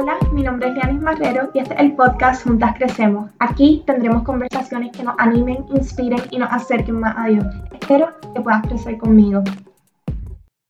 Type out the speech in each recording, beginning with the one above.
Hola, mi nombre es Lianis Marrero y este es el podcast Juntas Crecemos. Aquí tendremos conversaciones que nos animen, inspiren y nos acerquen más a Dios. Espero que puedas crecer conmigo.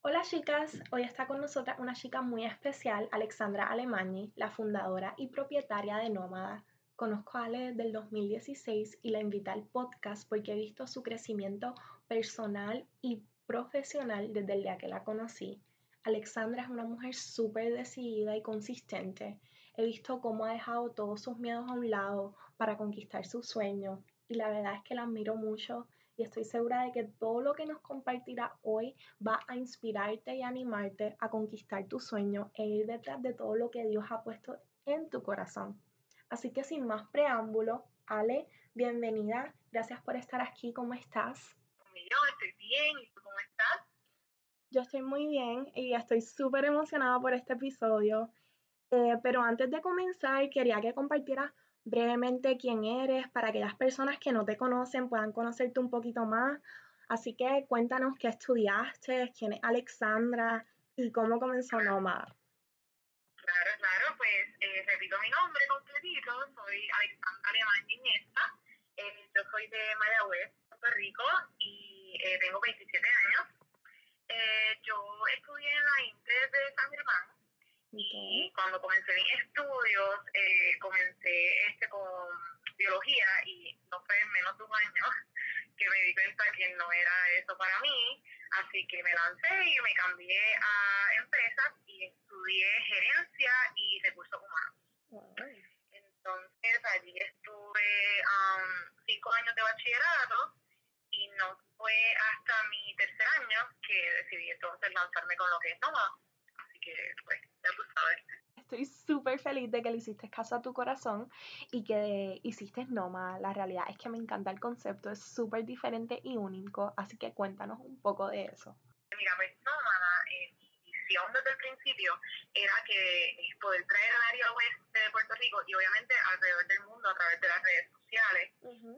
Hola chicas, hoy está con nosotras una chica muy especial, Alexandra Alemani, la fundadora y propietaria de Nómada. Conozco a Ale desde el 2016 y la invité al podcast porque he visto su crecimiento personal y profesional desde el día que la conocí. Alexandra es una mujer súper decidida y consistente. He visto cómo ha dejado todos sus miedos a un lado para conquistar sus sueños y la verdad es que la admiro mucho y estoy segura de que todo lo que nos compartirá hoy va a inspirarte y animarte a conquistar tu sueño e ir detrás de todo lo que Dios ha puesto en tu corazón. Así que sin más preámbulo, Ale, bienvenida. Gracias por estar aquí. ¿Cómo estás? Yo estoy bien. ¿Y cómo estás? Yo estoy muy bien y estoy súper emocionada por este episodio. Eh, pero antes de comenzar, quería que compartieras brevemente quién eres para que las personas que no te conocen puedan conocerte un poquito más. Así que cuéntanos qué estudiaste, quién es Alexandra y cómo comenzó Nómada. Claro, claro, pues eh, repito mi nombre completito, soy Alexandra Alemán Iniesta, eh, yo soy de Mayagüez, Puerto Rico y tengo 27 años. Eh, yo estudié en la Inter de San Germán y cuando comencé mis estudios, eh, comencé este con biología y no fue en menos de un año que me di cuenta que no era eso para mí, así que me lancé y me cambié a empresas y estudié gerencia y recursos humanos. Entonces allí estuve um, cinco años de bachillerato y no fue hasta mi tercer año que decidí entonces lanzarme con lo que es Noma. Así que, pues, ya tú sabes. Estoy súper feliz de que le hiciste caso a tu corazón y que hiciste Noma. La realidad es que me encanta el concepto, es súper diferente y único, así que cuéntanos un poco de eso. Mira, pues Nómada, eh, mi visión desde el principio era que poder traer al área oeste de Puerto Rico y obviamente alrededor del mundo a través de las redes sociales,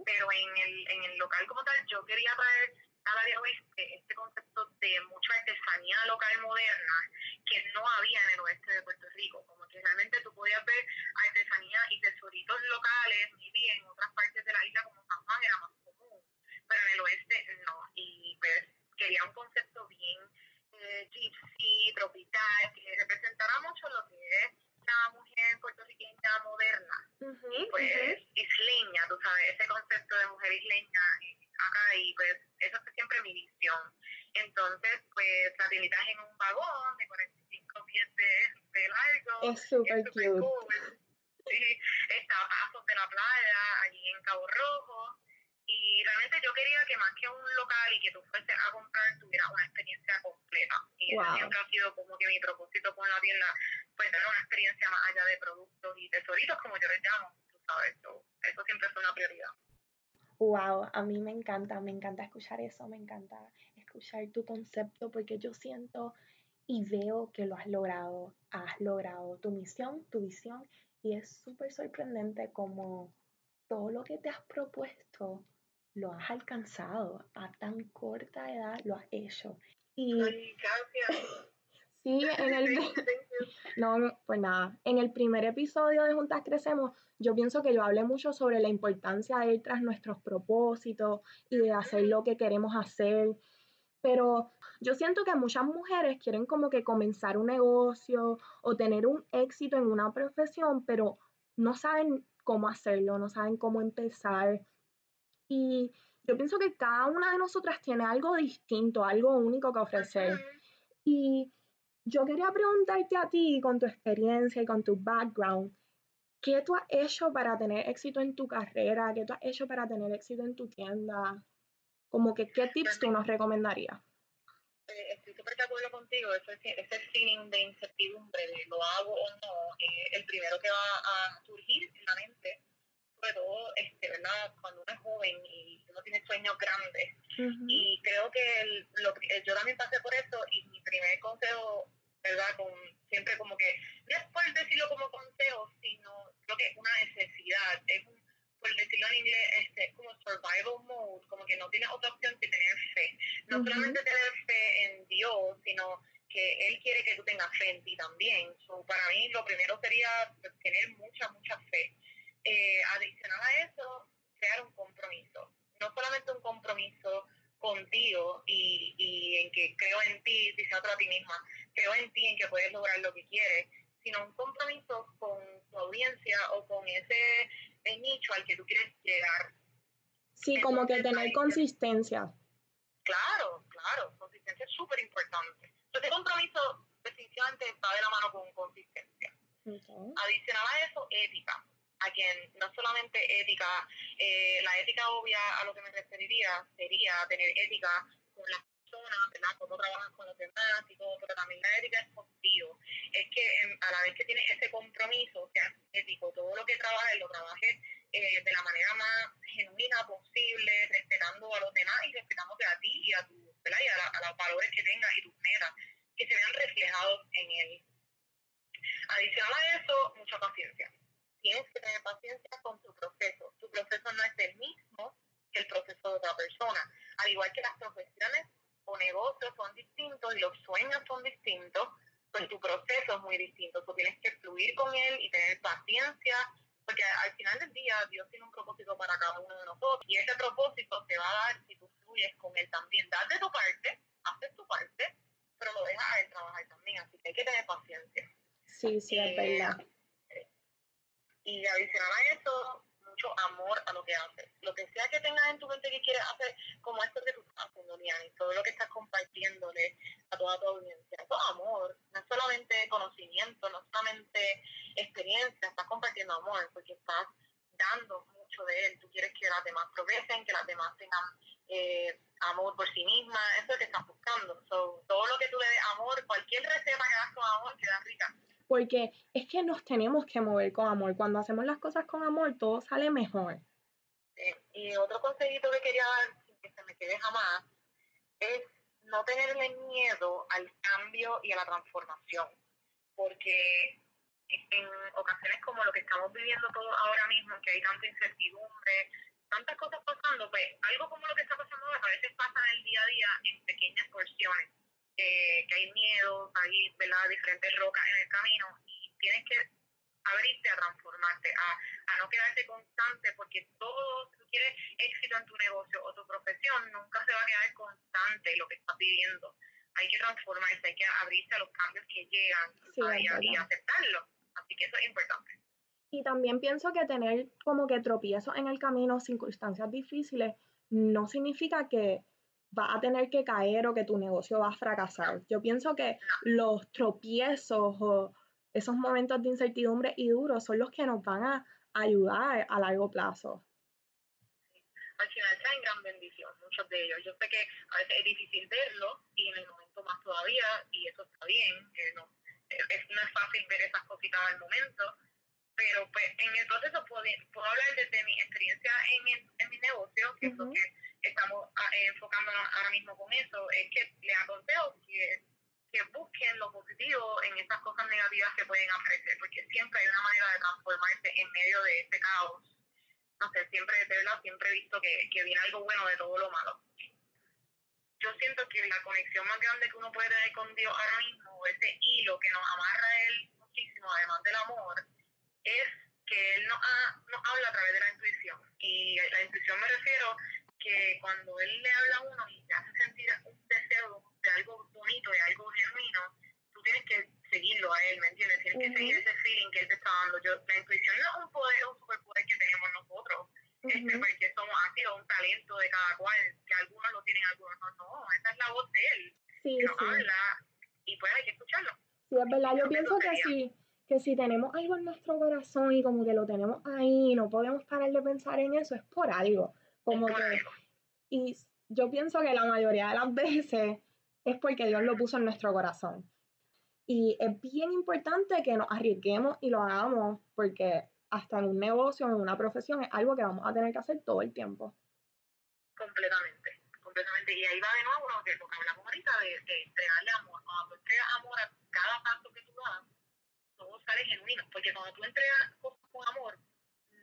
pero en el, en el local como tal yo quería traer al área oeste este concepto de mucha artesanía local moderna que no había en el oeste de Puerto Rico, como que realmente tú podías ver artesanía y tesoritos locales, y en otras partes de la isla como San Juan era más común, pero en el oeste no, y pues quería un concepto bien eh, gypsy, tropical, que representara mucho lo que es la mujer puertorriqueña moderna, y pues isleña, tú sabes, ese concepto de mujer isleña acá y pues eso es siempre mi visión. Entonces, pues la en un vagón de 45 pies de, largo. Es súper cute. Cool. está a pasos de la playa, allí en Cabo Rojo. Y realmente yo quería que más que un local y que tú fueses a comprar, tuviera una experiencia completa. Y eso siempre ha sido como que mi propósito con la tienda, pues dar una experiencia más allá de productos y tesoritos, como yo les llamo, sabes. Eso, eso siempre fue una prioridad. Wow, a mí me encanta, me encanta escuchar eso, me encanta escuchar tu concepto porque yo siento y veo que lo has logrado, has logrado tu misión, tu visión y es súper sorprendente como todo lo que te has propuesto lo has alcanzado a tan corta edad, lo has hecho. Y gracias. Sí, en el no, pues nada, en el primer episodio de Juntas Crecemos yo pienso que yo hablé mucho sobre la importancia de ir tras nuestros propósitos y de hacer lo que queremos hacer, pero yo siento que muchas mujeres quieren como que comenzar un negocio o tener un éxito en una profesión, pero no saben cómo hacerlo, no saben cómo empezar. Y yo pienso que cada una de nosotras tiene algo distinto, algo único que ofrecer. Y yo quería preguntarte a ti, con tu experiencia y con tu background, ¿Qué tú has hecho para tener éxito en tu carrera? ¿Qué tú has hecho para tener éxito en tu tienda? Como que, ¿qué tips tú nos recomendarías? Eh, estoy súper de acuerdo contigo, ese, ese feeling de incertidumbre de lo hago o no, eh, el primero que va a surgir en la mente, sobre todo, este, ¿verdad? Cuando uno es joven y uno tiene sueños grandes. Y creo que lo, yo también pasé por eso y mi primer consejo, ¿verdad? Con, siempre como que, no es por decirlo como consejo, sino creo que es una necesidad, es un, por decirlo en inglés, este, es como survival mode, como que no tienes otra opción que tener fe. No solamente tener fe en Dios, sino que Él quiere que tú tengas fe en ti también. para mí lo primero sería tener mucha, mucha fe. Eh, adicional a eso, crear un compromiso. No solamente un compromiso contigo y, y en que creo en ti, diciendo a ti misma, creo en ti, en que puedes lograr lo que quieres, sino un compromiso con tu audiencia o con ese nicho al que tú quieres llegar. Sí, como que tener consistencia. Claro, claro, consistencia es súper importante. Entonces, compromiso definitivamente va de la mano con consistencia. Adicional a eso, ética. A quien no solamente ética, eh, la ética obvia a lo que me referiría sería tener ética con las personas, ¿verdad? Cómo trabajas con los demás y todo, pero también la ética es contigo. Es que a la vez que tienes ese compromiso, sea ético, todo lo que trabajes, lo trabajes eh, de la manera más genuina posible, respetando a los demás y respetándote a ti y a, tu, ¿verdad? y a, a los valores que tengas y tus metas que se vean reflejados en él. Adicional a eso, mucha paciencia. Tienes que tener paciencia con tu proceso. Tu proceso no es el mismo que el proceso de otra persona. Al igual que las profesiones o negocios son distintos y los sueños son distintos, pues tu proceso es muy distinto. Tú tienes que fluir con él y tener paciencia, porque al final del día Dios tiene un propósito para cada uno de nosotros y ese propósito te va a dar si tú fluyes con él también. Das de tu parte, haces tu parte, pero lo dejas a él trabajar también, así que hay que tener paciencia. Sí, sí, es eh, verdad. Y adicional a eso, amor a lo que haces. Lo que sea que tengas en tu mente que quieres hacer, como esto que tú estás haciendo, y todo lo que estás compartiéndole a toda tu audiencia. Eso es amor, no es solamente conocimiento, no es solamente experiencia, estás compartiendo amor, porque estás dando mucho de él. Tú quieres que las demás progresen, que las demás tengan eh, amor por sí misma, eso es lo que estás buscando. todo lo que tú le des amor, cualquier receta que hagas con amor queda rica. Porque es que nos tenemos que mover con amor. Cuando hacemos las cosas con amor, todo sale mejor. Y otro consejito que quería dar, que se me quede jamás, es no tenerle miedo al cambio y a la transformación. Porque en ocasiones como lo que estamos viviendo todos ahora mismo, que hay tanta incertidumbre, tantas cosas pasando, pues algo como lo que está pasando ahora a veces pasa en el día a día en pequeñas porciones, eh, que hay miedo, hay ¿verdad? diferentes rocas en el camino y tienes que abrirte a transformarte, a, a no quedarte constante, porque todo, si tú quieres éxito en tu negocio o tu profesión, nunca se va a quedar constante lo que estás viviendo. Hay que transformarse, hay que abrirse a los cambios que llegan y aceptarlo. Así que eso es importante. Y también pienso que tener como que tropiezos en el camino, circunstancias difíciles, no significa que va a tener que caer o que tu negocio va a fracasar. Yo pienso que los tropiezos o esos momentos de incertidumbre y duros son los que nos van a ayudar a largo plazo. Al final traen gran bendición, muchos de ellos. Yo sé que a veces es difícil verlo y en el momento más todavía, y eso está bien, no, no es fácil ver esas cositas al momento, pero pues en el proceso puedo, puedo hablar desde mi experiencia en, en mi negocio, que es lo que estamos ah, enfocándonos ahora mismo con eso, es que les aconsejo que, que busquen lo positivo en esas cosas negativas que pueden aparecer, porque siempre hay una manera de transformarse en medio de este caos. No sé, siempre, de verdad, siempre he visto que, que viene algo bueno de todo lo malo. Yo siento que la conexión más grande que uno puede tener con Dios ahora mismo, ese hilo que nos amarra a Él muchísimo, además del amor, es que él nos, habla a través de la intuición. Y la intuición me refiero que cuando él le habla a uno y te hace sentir un deseo de algo bonito, de algo genuino, tú tienes que seguirlo a él, ¿me entiendes? Tienes que seguir ese feeling que él te está dando. Yo, la intuición no es un poder, un superpoder que tenemos nosotros, este, porque somos así, un talento de cada cual, que algunos lo tienen, algunos no. No, esa es la voz de él, que nos habla y pues hay que escucharlo. Sí, es verdad, yo pienso que sí que si tenemos algo en nuestro corazón y como que lo tenemos ahí no podemos parar de pensar en eso, es por algo. Como que, y yo pienso que la mayoría de las veces es porque Dios lo puso en nuestro corazón. Y es bien importante que nos arriesguemos y lo hagamos porque hasta en un negocio, en una profesión, es algo que vamos a tener que hacer todo el tiempo. Completamente, completamente. Y ahí va de nuevo lo que, hablamos ahorita de, de entregarle amor. Cuando tú entregas amor a cada paso que tú das, todo sale genuino, porque cuando tú entregas cosas con amor,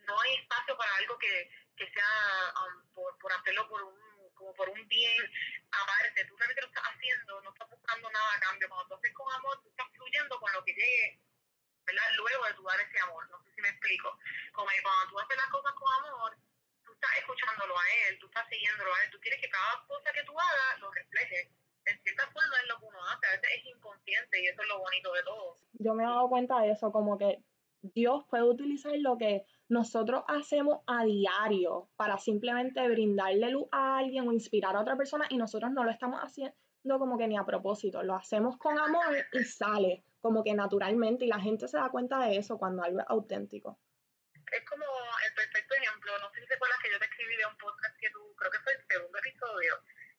no hay espacio para algo que, que sea um, por, por hacerlo por un como por un bien aparte, tú realmente lo estás haciendo, no estás buscando nada a cambio, cuando tú haces con amor, tú estás fluyendo con lo que llegue explico. Como que cuando tú haces las cosas con amor, tú estás escuchándolo a él, tú estás siguiéndolo a él, tú quieres que cada cosa que tú hagas lo refleje. En cierta forma es lo que uno hace, a veces es inconsciente y eso es lo bonito de todo. Yo me he dado cuenta de eso, como que Dios puede utilizar lo que nosotros hacemos a diario para simplemente brindarle luz a alguien o inspirar a otra persona y nosotros no lo estamos haciendo como que ni a propósito, lo hacemos con amor y sale como que naturalmente y la gente se da cuenta de eso cuando algo es auténtico. Es como el perfecto ejemplo, no sé si te acuerdas que yo te escribí de un podcast que tú, creo que fue el segundo episodio,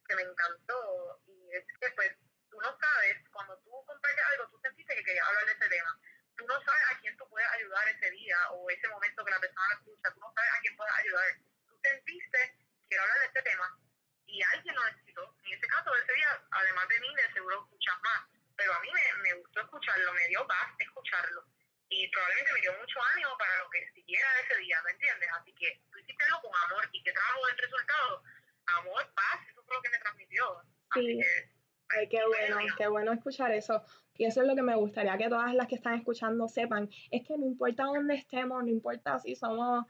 que me encantó y es que pues tú no sabes, cuando tú compartes algo, tú sentiste que querías hablar de ese tema tú no sabes a quién tú puedes ayudar ese día o ese momento que la persona lo escucha, tú no sabes a quién puedes ayudar. Tú sentiste, quiero hablar de este tema, y alguien lo necesitó. En ese caso, ese día, además de mí, de seguro escuchas más. Pero a mí me, me gustó escucharlo, me dio paz escucharlo. Y probablemente me dio mucho ánimo para lo que siguiera ese día, ¿me entiendes? Así que tú hiciste algo con amor y que trajo el resultado. Amor, paz, eso fue lo que me transmitió. Sí. Ay, qué bueno, qué bueno eso. Y eso es lo que me gustaría que todas las que están escuchando sepan, es que no importa dónde estemos, no importa si somos,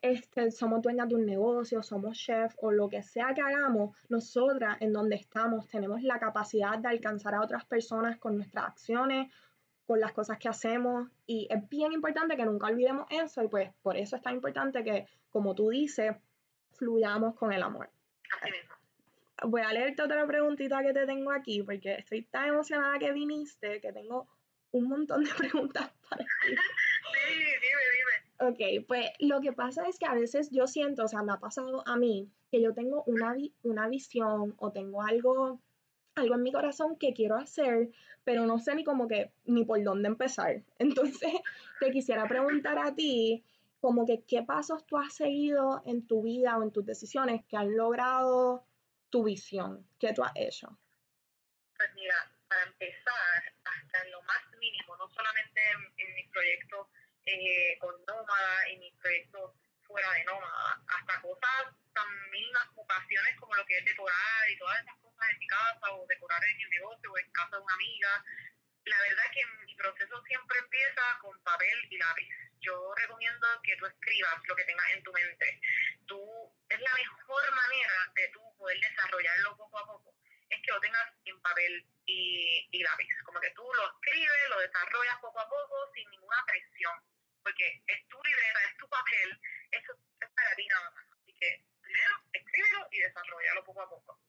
este, somos dueñas de un negocio, somos chef o lo que sea que hagamos, nosotras en donde estamos tenemos la capacidad de alcanzar a otras personas con nuestras acciones, con las cosas que hacemos y es bien importante que nunca olvidemos eso y pues por eso es tan importante que, como tú dices, fluyamos con el amor voy a leerte otra preguntita que te tengo aquí, porque estoy tan emocionada que viniste que tengo un montón de preguntas para ti. Sí, dime, dime. Ok, pues lo que pasa es que a veces yo siento, o sea, me ha pasado a mí, que yo tengo una, una visión o tengo algo, algo en mi corazón que quiero hacer, pero no sé ni como que, ni por dónde empezar. Entonces, te quisiera preguntar a ti, como que qué pasos tú has seguido en tu vida o en tus decisiones que han logrado tu visión? ¿Qué tú has hecho? Pues mira, para empezar, hasta en lo más mínimo, no solamente en, mi proyecto eh, con Nómada y mis proyectos fuera de Nómada, hasta cosas tan mínimas ocasiones como lo que es decorar y todas esas cosas en mi casa o decorar en mi negocio o en casa de una amiga. La verdad es que mi proceso siempre empieza con papel y lápiz. Yo recomiendo que tú escribas lo que tengas en tu mente. Es la mejor manera de tú poder desarrollarlo poco a poco, es que lo tengas en papel y, y lápiz. Como que tú lo escribes, lo desarrollas poco a poco sin ninguna presión, porque es tu libreta, es tu papel, eso es para ti nada más. Así que primero, escríbelo y desarrollalo poco a poco.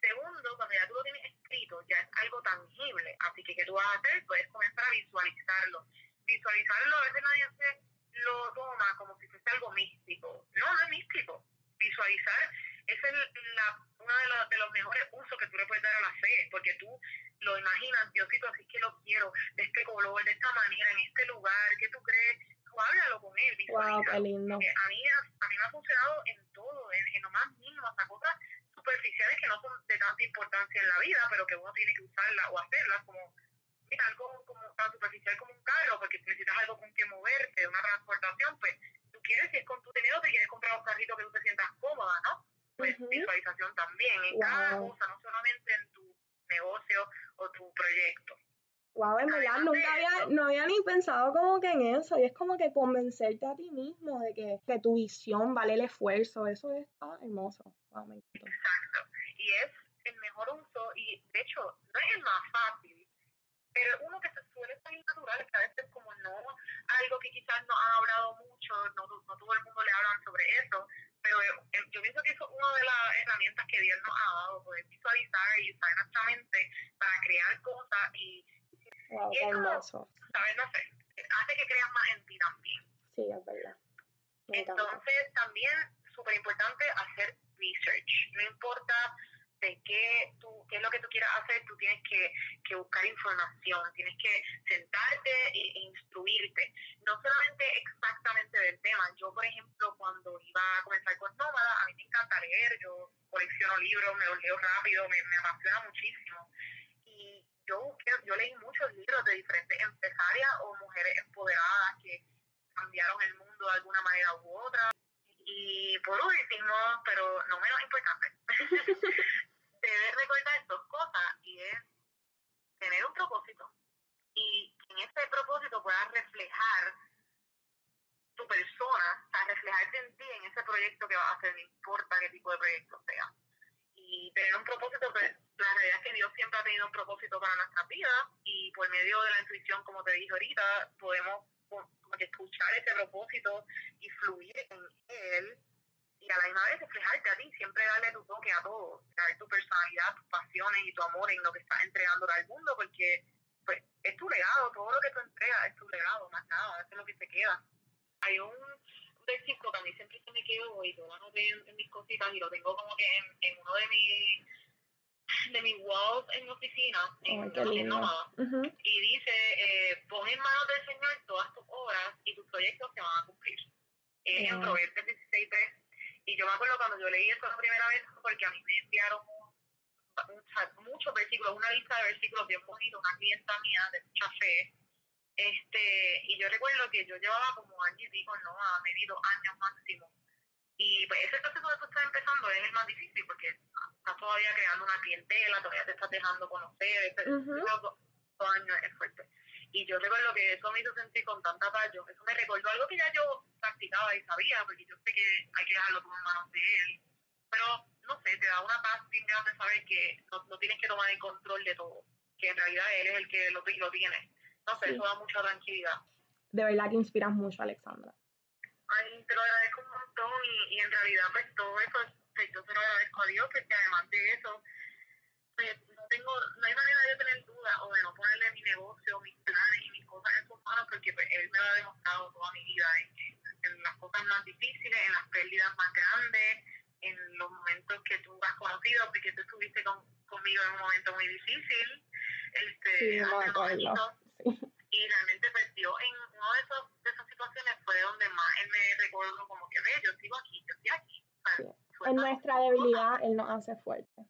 Segundo, cuando ya tú lo tienes escrito, ya es algo tangible. Así que, ¿qué tú vas a hacer? Puedes comenzar a visualizarlo. Visualizarlo, a veces nadie se lo toma como si fuese algo místico. No, no es místico. Visualizar ese es la, uno de los, de los mejores usos que tú le puedes dar a la fe, porque tú lo imaginas, Diosito, así que lo quiero, de este color, de esta manera, en este lugar, ¿qué tú crees? Tú háblalo con él, Wow, qué lindo. a mí, a mí me ha funcionado en todo, en, en lo más mínimo, hasta cosas superficiales que no son de tanta importancia en la vida, pero que uno tiene que usarlas o hacerlas, como mira, algo como tan superficial como un carro, porque necesitas algo con que moverte, una transportación, pues tú quieres, si es con tu dinero, te quieres comprar un carrito que tú te sientas cómoda, ¿no? pues visualización también en cada cosa, no solamente en tu negocio o tu proyecto. Wow, en verdad nunca había, no había ni pensado como que en eso, y es como que convencerte a ti mismo de que, que tu visión vale el esfuerzo, eso está hermoso. Wow, Exacto, y es el mejor uso, y de hecho no es el más fácil, pero uno que se suele salir natural, que a veces como no, algo que quizás no han hablado mucho, no, no todo el mundo le hablan sobre eso, pero eh, yo pienso que eso es una de las herramientas que Dios nos ha dado, poder visualizar y usar nuestra mente para crear cosas y, wow, y hermoso. ¿sabes? No sé, hace que creas más en ti también. Sí, es verdad. Entonces, también súper importante hacer research. No importa de qué, tú, qué es lo que tú quieras hacer, tú tienes que, que buscar información, tienes que sentarte e, e, instruirte, no solamente exactamente del tema. Yo, por ejemplo, cuando iba a comenzar con Nómada, a mí me encanta leer, yo colecciono libros, me los leo rápido, me, me apasiona muchísimo. Yo, yo leí muchos libros de diferentes empresarias o mujeres empoderadas que cambiaron el mundo de alguna manera u otra. Y por último, pero no menos importante, debes recordar dos cosas y es tener un propósito y en ese propósito puedas reflejar tu proyecto que vas a hacer, no importa qué tipo de proyecto sea. Y tener un propósito, pues, la realidad es que Dios siempre ha tenido un propósito para nuestra vida y por medio de la intuición, como te dije ahorita, podemos como que escuchar ese propósito y fluir en él y a la misma vez reflejarte a ti, siempre darle tu toque a todo, darle tu personalidad, tus pasiones y tu amor en lo que estás entregando al mundo, porque pues es tu legado, todo lo que tú entregas es tu legado, más nada, eso es lo que te queda. Hay un, versículo que a mí siempre se me quedó y todo lo anoté en, mis cositas y lo tengo como que en, en uno de mis de mis walls en mi oficina, en, en y dice, eh, pon en manos del Señor todas tus obras y tus proyectos se van a cumplir. Eh, En Proverbios 16.3 y yo me acuerdo cuando yo leí esto la primera vez, porque a mí me enviaron muchos versículos, una lista de versículos bien bonitos, una clienta mía de mucha fe. Este, y yo recuerdo que yo llevaba como año y pico, no, a medido años máximo. Y pues ese proceso que tú estás empezando es el más difícil porque estás todavía creando una clientela, todavía te estás dejando conocer, este, uh años es fuerte. Y yo recuerdo que eso me hizo sentir con tanta paz. Yo, eso me recordó algo que ya yo practicaba y sabía, porque yo sé que hay que dejarlo todo en manos de él. Pero, no sé, te da una paz bien grande saber que no, no, tienes que tomar el control de todo, que en realidad él es el que lo, lo tiene. No sé, eso da mucha tranquilidad. De verdad que inspiras mucho, Alexandra. Ay, te lo agradezco un montón y, y en realidad pues todo eso, pues, yo te lo agradezco a Dios, porque además de eso, pues, no tengo, no hay manera de tener duda o de no ponerle mi negocio, mis planes y mis cosas en sus manos porque pues, él me lo ha demostrado toda mi vida en, las cosas más difíciles, en las pérdidas más grandes, en los momentos que tú has conocido, porque tú estuviste conmigo en un momento muy difícil, este, sí, y realmente perdió pues, en una de, esos, de esas situaciones fue donde más él me recordó como que ve, yo sigo aquí, yo estoy aquí. En nuestra debilidad él nos hace fuerte.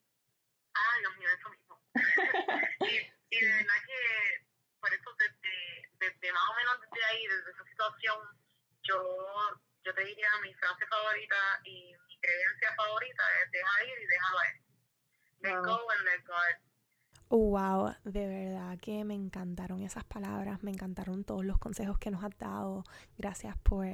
Ah, Dios mío, eso mismo. y, y, de verdad que por eso desde, desde más o menos desde ahí, desde esa situación, yo, yo te diría mi frase favorita y mi creencia favorita es dejar ir y a él. Let go and let God Wow, de verdad que me encantaron esas palabras, me encantaron todos los consejos que nos has dado. Gracias por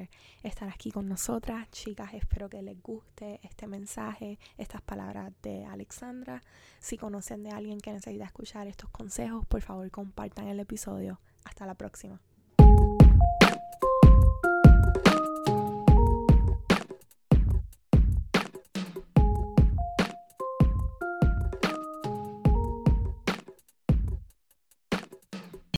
estar aquí con nosotras, chicas. Espero que les guste este mensaje, estas palabras de Alexandra. Si conocen de alguien que necesita escuchar estos consejos, por favor compartan el episodio. Hasta la próxima.